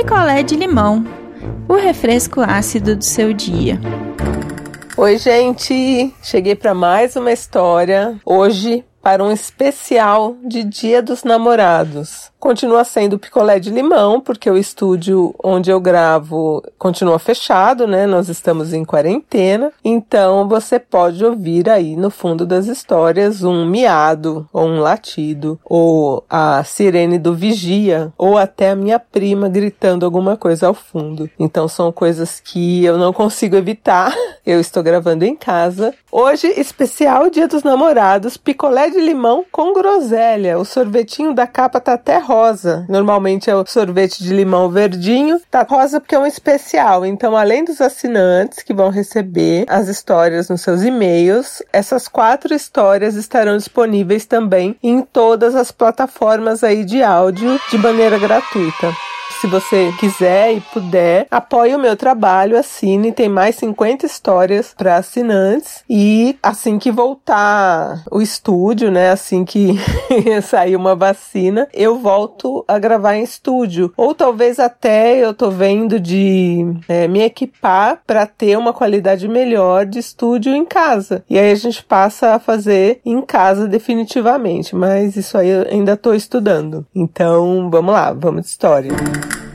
picolé de limão, o refresco ácido do seu dia. Oi, gente! Cheguei para mais uma história. Hoje, para um especial de Dia dos Namorados continua sendo picolé de limão, porque o estúdio onde eu gravo continua fechado, né? Nós estamos em quarentena. Então você pode ouvir aí no fundo das histórias um miado, ou um latido, ou a sirene do vigia, ou até a minha prima gritando alguma coisa ao fundo. Então são coisas que eu não consigo evitar. Eu estou gravando em casa. Hoje, especial Dia dos Namorados, picolé de limão com groselha. O sorvetinho da capa tá até rosa. Normalmente é o sorvete de limão verdinho. Tá rosa porque é um especial. Então, além dos assinantes que vão receber as histórias nos seus e-mails, essas quatro histórias estarão disponíveis também em todas as plataformas aí de áudio de maneira gratuita. Se você quiser e puder, apoie o meu trabalho, assine. Tem mais 50 histórias para assinantes. E assim que voltar o estúdio, né? Assim que sair uma vacina, eu volto a gravar em estúdio. Ou talvez até eu tô vendo de é, me equipar para ter uma qualidade melhor de estúdio em casa. E aí a gente passa a fazer em casa definitivamente. Mas isso aí eu ainda tô estudando. Então vamos lá, vamos de história.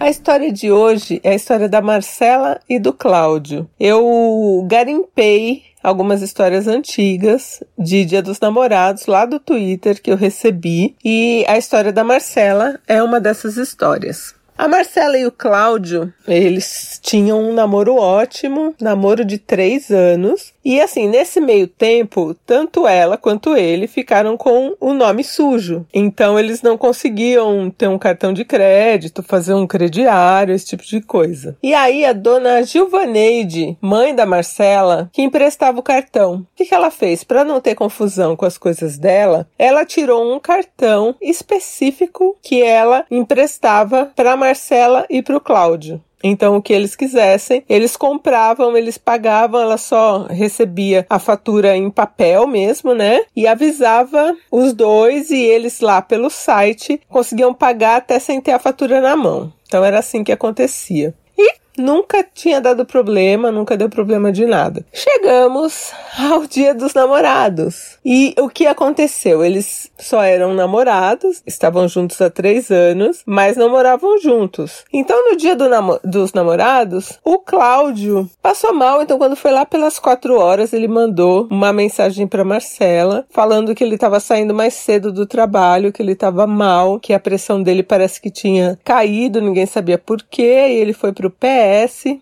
A história de hoje é a história da Marcela e do Cláudio. Eu garimpei algumas histórias antigas de Dia dos Namorados lá do Twitter que eu recebi e a história da Marcela é uma dessas histórias. A Marcela e o Cláudio, eles tinham um namoro ótimo, namoro de três anos. E assim, nesse meio tempo, tanto ela quanto ele ficaram com o nome sujo. Então eles não conseguiam ter um cartão de crédito, fazer um crediário, esse tipo de coisa. E aí a dona Gilvaneide, mãe da Marcela, que emprestava o cartão. O que, ela fez? Para não ter confusão com as coisas dela, ela tirou um cartão específico que ela emprestava para Marcela e para o Cláudio. Então, o que eles quisessem, eles compravam, eles pagavam, ela só recebia a fatura em papel mesmo, né? E avisava os dois e eles lá pelo site conseguiam pagar até sem ter a fatura na mão. Então, era assim que acontecia. Nunca tinha dado problema, nunca deu problema de nada. Chegamos ao dia dos namorados. E o que aconteceu? Eles só eram namorados, estavam juntos há três anos, mas não moravam juntos. Então, no dia do namo dos namorados, o Cláudio passou mal. Então, quando foi lá pelas quatro horas, ele mandou uma mensagem para Marcela, falando que ele estava saindo mais cedo do trabalho, que ele estava mal, que a pressão dele parece que tinha caído, ninguém sabia por quê, e ele foi pro pé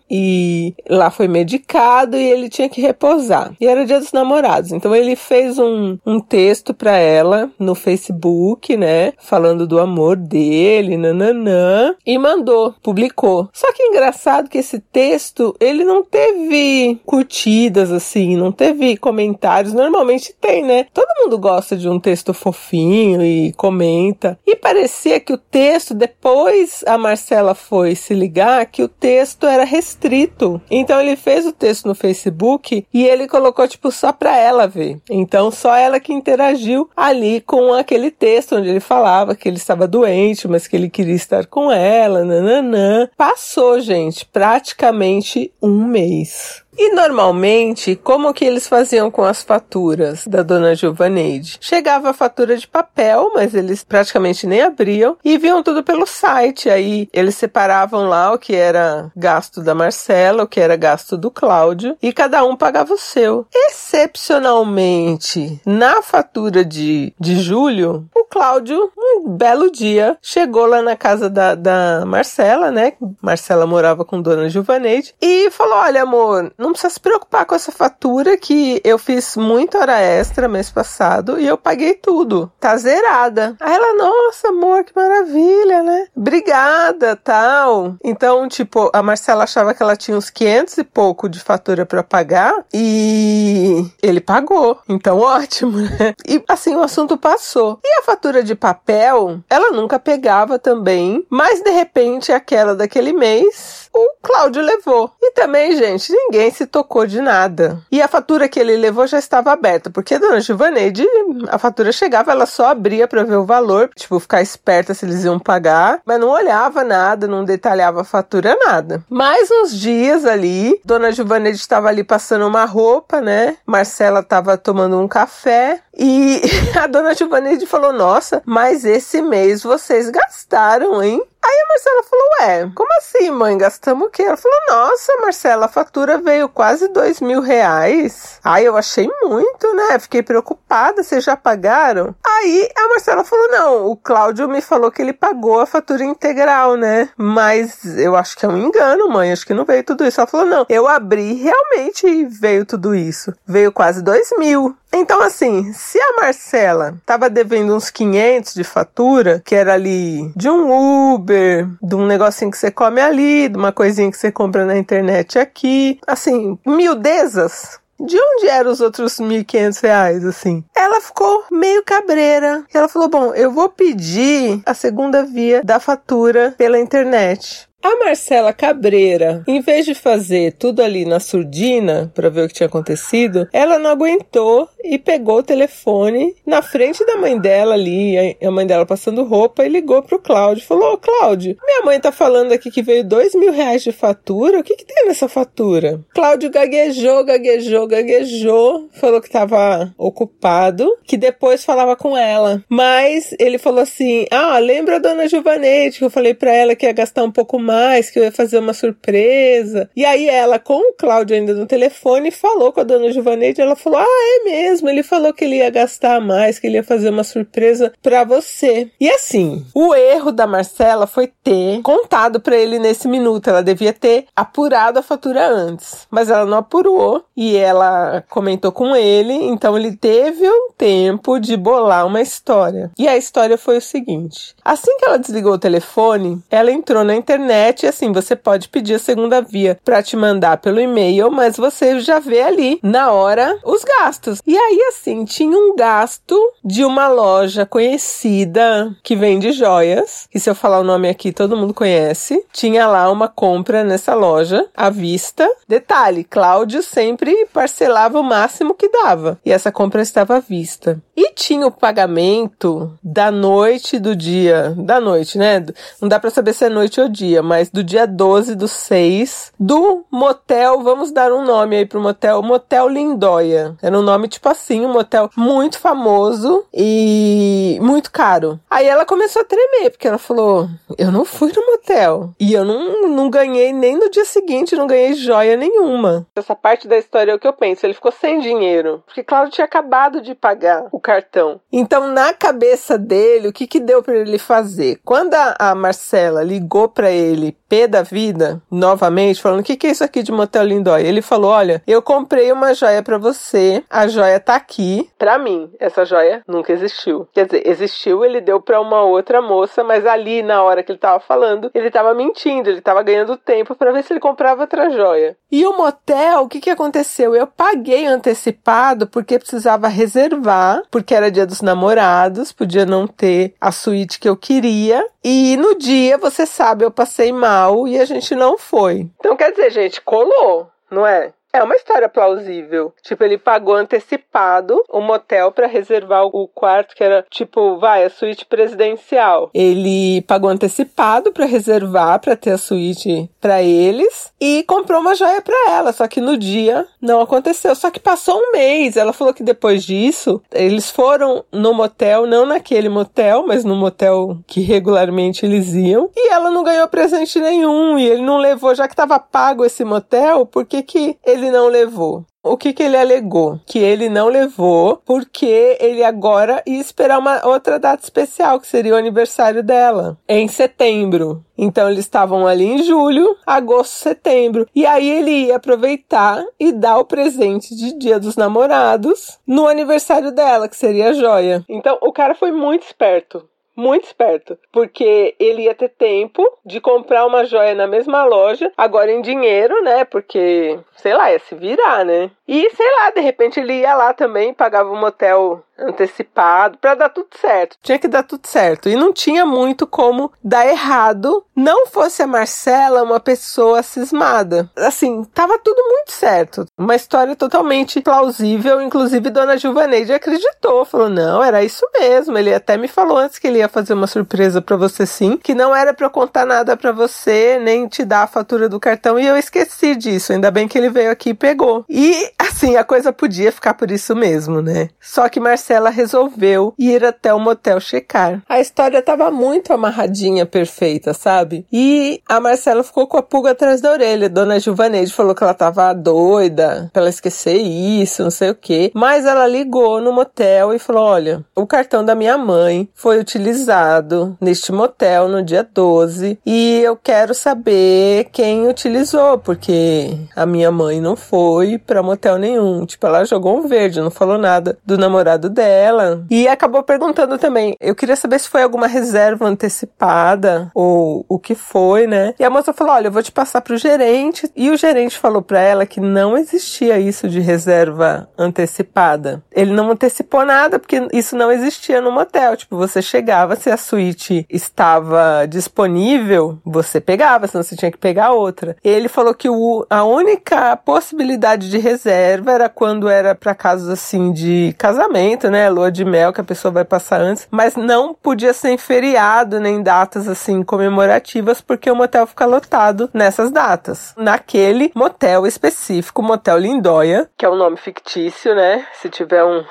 e lá foi medicado e ele tinha que repousar. E era dia dos namorados. Então ele fez um, um texto para ela no Facebook, né? Falando do amor dele, nananã. E mandou, publicou. Só que engraçado que esse texto, ele não teve curtidas, assim, não teve comentários. Normalmente tem, né? Todo mundo gosta de um texto fofinho e comenta. E parecia que o texto, depois a Marcela foi se ligar, que o texto texto era restrito. Então ele fez o texto no Facebook e ele colocou tipo só para ela ver. Então só ela que interagiu ali com aquele texto onde ele falava que ele estava doente, mas que ele queria estar com ela, nananã. Passou, gente, praticamente um mês. E normalmente, como que eles faziam com as faturas da dona Giovaneide? Chegava a fatura de papel, mas eles praticamente nem abriam e viam tudo pelo site. Aí eles separavam lá o que era gasto da Marcela, o que era gasto do Cláudio e cada um pagava o seu. Excepcionalmente, na fatura de, de julho, Cláudio, um belo dia, chegou lá na casa da, da Marcela, né? Marcela morava com dona Giovaneide e falou: Olha, amor, não precisa se preocupar com essa fatura que eu fiz muita hora extra mês passado e eu paguei tudo. Tá zerada. Aí ela, nossa, que maravilha, né? Obrigada, tal. Então, tipo, a Marcela achava que ela tinha uns 500 e pouco de fatura para pagar e ele pagou. Então, ótimo, né? E assim, o assunto passou. E a fatura de papel, ela nunca pegava também, mas de repente aquela daquele mês o Cláudio levou. E também, gente, ninguém se tocou de nada. E a fatura que ele levou já estava aberta, porque a dona Givaneide, a fatura chegava, ela só abria para ver o valor, tipo, ficar esperta se eles iam pagar, mas não olhava nada, não detalhava a fatura, nada. Mais uns dias ali, dona Givaneide estava ali passando uma roupa, né? Marcela estava tomando um café e a dona Givaneide falou: Nossa, mas esse mês vocês gastaram, hein? Aí a Marcela falou: Ué, como assim, mãe? Gastamos o quê? Ela falou: Nossa, Marcela, a fatura veio quase dois mil reais. Aí eu achei muito, né? Fiquei preocupada. Vocês já pagaram? Aí a Marcela falou: Não, o Cláudio me falou que ele pagou a fatura integral, né? Mas eu acho que é um engano, mãe. Acho que não veio tudo isso. Ela falou: Não, eu abri realmente veio tudo isso. Veio quase dois mil. Então, assim, se a Marcela tava devendo uns 500 de fatura, que era ali de um Uber, de um negocinho que você come ali, de uma coisinha que você compra na internet aqui, assim, miudezas, de onde eram os outros 1.500 reais, assim? Ela ficou meio cabreira. Ela falou: Bom, eu vou pedir a segunda via da fatura pela internet. A Marcela Cabreira, em vez de fazer tudo ali na surdina para ver o que tinha acontecido, ela não aguentou e pegou o telefone na frente da mãe dela ali, a mãe dela passando roupa, e ligou pro Cláudio. Falou: Ô Cláudio, minha mãe tá falando aqui que veio dois mil reais de fatura. O que, que tem nessa fatura? Cláudio gaguejou, gaguejou, gaguejou, falou que tava ocupado, que depois falava com ela. Mas ele falou assim: Ah, lembra a dona Giovanete que eu falei para ela que ia gastar um pouco mais, que eu ia fazer uma surpresa. E aí ela, com o Cláudio ainda no telefone, falou com a dona Giovanete. Ela falou: Ah, é mesmo. Ele falou que ele ia gastar mais, que ele ia fazer uma surpresa para você. E assim, o erro da Marcela foi ter contado para ele nesse minuto. Ela devia ter apurado a fatura antes, mas ela não apurou e ela comentou com ele. Então ele teve um tempo de bolar uma história. E a história foi o seguinte: assim que ela desligou o telefone, ela entrou na internet internet, assim, você pode pedir a segunda via para te mandar pelo e-mail, mas você já vê ali na hora os gastos. E aí, assim, tinha um gasto de uma loja conhecida que vende joias, que se eu falar o nome aqui todo mundo conhece. Tinha lá uma compra nessa loja à vista. Detalhe, Cláudio sempre parcelava o máximo que dava. E essa compra estava à vista. E tinha o pagamento da noite do dia, da noite, né? Não dá para saber se é noite ou dia, mas do dia 12 do 6, do motel, vamos dar um nome aí pro motel, Motel Lindóia. Era um nome tipo assim, um motel muito famoso e muito caro. Aí ela começou a tremer, porque ela falou: Eu não fui no motel. E eu não, não ganhei nem no dia seguinte, não ganhei joia nenhuma. Essa parte da história é o que eu penso. Ele ficou sem dinheiro, porque Cláudio tinha acabado de pagar o cartão. Então, na cabeça dele, o que que deu para ele fazer? Quando a, a Marcela ligou para ele pé da vida, novamente, falando: o que, que é isso aqui de Motel Lindóia? Ele falou: olha, eu comprei uma joia para você, a joia tá aqui. Para mim, essa joia nunca existiu. Quer dizer, existiu, ele deu para uma outra moça, mas ali, na hora que ele tava falando, ele tava mentindo, ele tava ganhando tempo para ver se ele comprava outra joia. E o motel, o que, que aconteceu? Eu paguei antecipado porque precisava reservar, porque era dia dos namorados, podia não ter a suíte que eu queria. E no dia, você sabe, eu passei mal e a gente não foi. Então quer dizer, gente, colou, não é? É uma história plausível. Tipo, ele pagou antecipado o motel para reservar o quarto que era tipo, vai, a suíte presidencial. Ele pagou antecipado para reservar para ter a suíte para eles e comprou uma joia para ela, só que no dia não aconteceu. Só que passou um mês. Ela falou que depois disso, eles foram no motel, não naquele motel, mas no motel que regularmente eles iam, e ela não ganhou presente nenhum e ele não levou, já que estava pago esse motel, por que que ele ele não levou? O que, que ele alegou? Que ele não levou porque ele agora ia esperar uma outra data especial, que seria o aniversário dela, em setembro. Então eles estavam ali em julho, agosto, setembro. E aí ele ia aproveitar e dar o presente de Dia dos Namorados no aniversário dela, que seria a joia. Então o cara foi muito esperto muito esperto, porque ele ia ter tempo de comprar uma joia na mesma loja, agora em dinheiro, né? Porque, sei lá, ia se virar, né? E sei lá, de repente ele ia lá também, pagava um motel antecipado para dar tudo certo. Tinha que dar tudo certo e não tinha muito como dar errado. Não fosse a Marcela uma pessoa cismada. Assim, tava tudo muito certo. Uma história totalmente plausível, inclusive Dona Gilvaneide acreditou, falou: "Não, era isso mesmo". Ele até me falou antes que ele ia fazer uma surpresa para você sim, que não era para contar nada para você, nem te dar a fatura do cartão e eu esqueci disso. Ainda bem que ele veio aqui e pegou. E assim, a coisa podia ficar por isso mesmo, né? Só que Marcela resolveu ir até o motel checar. A história estava muito amarradinha, perfeita, sabe? E a Marcela ficou com a pulga atrás da orelha. Dona Gilvaneide falou que ela tava doida pra ela esquecer isso, não sei o quê. Mas ela ligou no motel e falou: Olha, o cartão da minha mãe foi utilizado neste motel no dia 12 e eu quero saber quem utilizou, porque a minha mãe não foi pra motel nenhum. Tipo, ela jogou um verde, não falou nada do namorado dela. E acabou perguntando também. Eu queria saber se foi alguma reserva antecipada ou o que foi, né? E a moça falou: Olha, eu vou te passar pro gerente. E o gerente falou para ela que não existia isso de reserva antecipada. Ele não antecipou nada porque isso não existia no motel. Tipo, você chegava, se a suíte estava disponível, você pegava, senão você tinha que pegar outra. Ele falou que o, a única possibilidade de reserva era quando era para casos assim de casamento, né? Lua de mel que a pessoa vai passar antes, mas não podia ser em feriado nem datas assim comemorativas, porque o motel fica lotado nessas datas. Naquele motel específico, Motel Lindóia, que é um nome fictício, né? Se tiver um,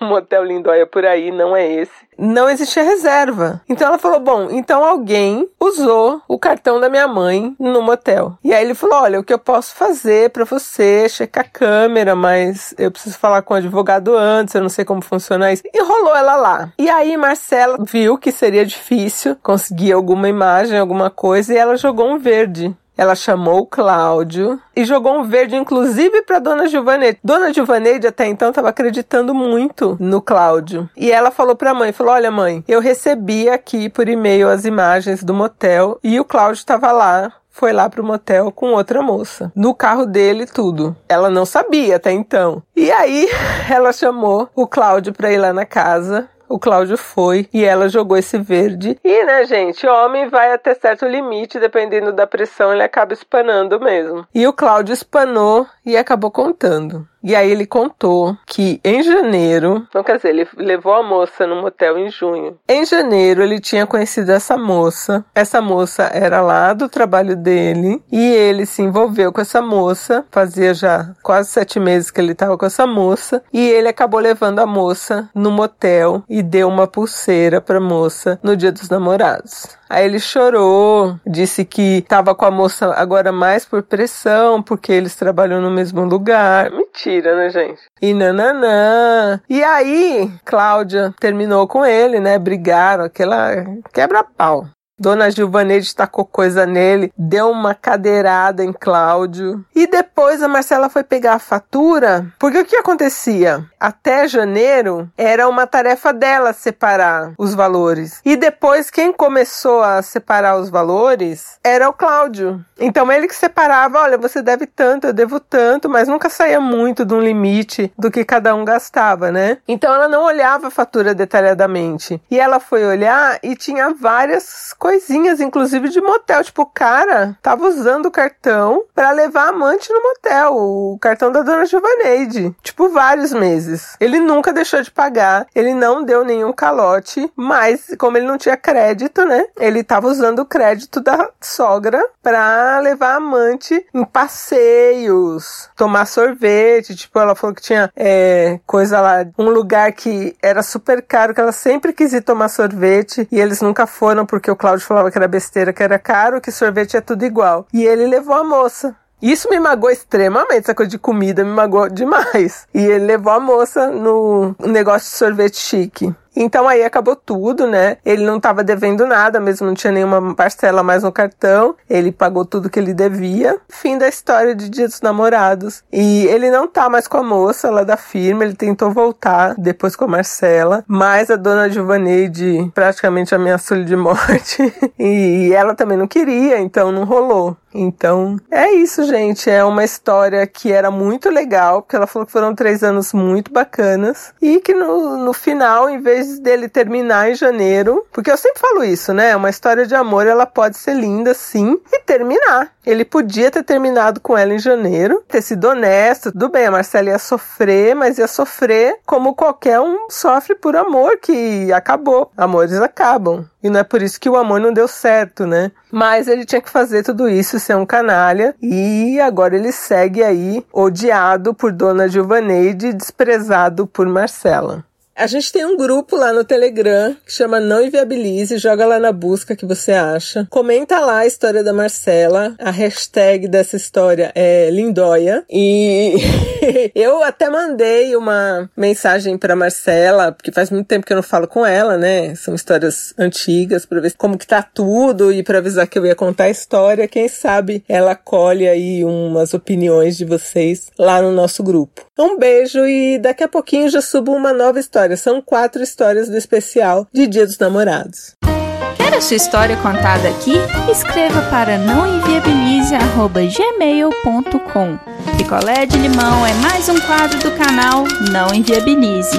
um motel Lindóia por aí, não é esse não existia reserva. Então ela falou: Bom, então alguém usou o cartão da minha mãe no motel. E aí ele falou: Olha, o que eu posso fazer para você checar a câmera, mas eu preciso falar com o advogado antes, eu não sei como funciona isso. Enrolou ela lá. E aí Marcela viu que seria difícil conseguir alguma imagem, alguma coisa, e ela jogou um verde. Ela chamou o Cláudio e jogou um verde, inclusive, para Dona Gilvaneide. Dona Gilvaneide até então estava acreditando muito no Cláudio. E ela falou para a mãe: falou, olha, mãe, eu recebi aqui por e-mail as imagens do motel e o Cláudio estava lá foi lá pro motel com outra moça. No carro dele, tudo. Ela não sabia até então. E aí, ela chamou o Cláudio pra ir lá na casa. O Cláudio foi e ela jogou esse verde. E, né, gente, homem vai até certo limite, dependendo da pressão, ele acaba espanando mesmo. E o Cláudio espanou e acabou contando. E aí ele contou que em janeiro, então quer dizer, ele levou a moça no motel em junho. Em janeiro ele tinha conhecido essa moça. Essa moça era lá do trabalho dele e ele se envolveu com essa moça. Fazia já quase sete meses que ele estava com essa moça e ele acabou levando a moça no motel e deu uma pulseira para a moça no Dia dos Namorados. Aí ele chorou, disse que estava com a moça agora mais por pressão, porque eles trabalham no mesmo lugar. Mentira, né, gente? E nananã. E aí, Cláudia terminou com ele, né? Brigaram, aquela quebra-pau. Dona Gilvaneide tacou coisa nele, deu uma cadeirada em Cláudio. E depois a Marcela foi pegar a fatura, porque o que acontecia? Até janeiro era uma tarefa dela separar os valores. E depois quem começou a separar os valores era o Cláudio. Então ele que separava, olha, você deve tanto, eu devo tanto, mas nunca saía muito de um limite do que cada um gastava, né? Então ela não olhava a fatura detalhadamente. E ela foi olhar e tinha várias coisinhas, inclusive de motel. Tipo, o cara tava usando o cartão para levar amante no motel, o cartão da dona Giovaneide. Tipo, vários meses. Ele nunca deixou de pagar, ele não deu nenhum calote, mas como ele não tinha crédito, né? Ele tava usando o crédito da sogra pra levar amante em passeios, tomar sorvete. Tipo, ela falou que tinha é, coisa lá, um lugar que era super caro, que ela sempre quis ir tomar sorvete e eles nunca foram porque o Cláudio Cláudio falava que era besteira, que era caro, que sorvete é tudo igual. E ele levou a moça. Isso me magoou extremamente, essa coisa de comida me magoou demais. E ele levou a moça no negócio de sorvete chique. Então aí acabou tudo, né? Ele não estava devendo nada, mesmo não tinha nenhuma parcela mais no cartão. Ele pagou tudo que ele devia. Fim da história de Dia dos Namorados. E ele não tá mais com a moça lá da firma, ele tentou voltar depois com a Marcela, mas a dona Giovaneide praticamente ameaçou ele de morte. e ela também não queria, então não rolou. Então, é isso, gente. É uma história que era muito legal, porque ela falou que foram três anos muito bacanas. E que no, no final, em vez dele terminar em janeiro, porque eu sempre falo isso, né? Uma história de amor, ela pode ser linda, sim, e terminar. Ele podia ter terminado com ela em janeiro, ter sido honesto. Tudo bem, a Marcela ia sofrer, mas ia sofrer como qualquer um sofre por amor, que acabou. Amores acabam. E não é por isso que o amor não deu certo, né? Mas ele tinha que fazer tudo isso, ser um canalha. E agora ele segue aí, odiado por Dona Giovaneide, desprezado por Marcela. A gente tem um grupo lá no Telegram que chama Não Inviabilize, joga lá na busca que você acha. Comenta lá a história da Marcela. A hashtag dessa história é Lindóia. E eu até mandei uma mensagem para Marcela, porque faz muito tempo que eu não falo com ela, né? São histórias antigas para ver como que tá tudo e para avisar que eu ia contar a história. Quem sabe ela colhe aí umas opiniões de vocês lá no nosso grupo. Um beijo e daqui a pouquinho já subo uma nova história histórias. São quatro histórias do especial de Dia dos Namorados. Quer a sua história contada aqui? Escreva para nãoenviabilize.gmail.com Picolé de limão é mais um quadro do canal Não Enviabilize.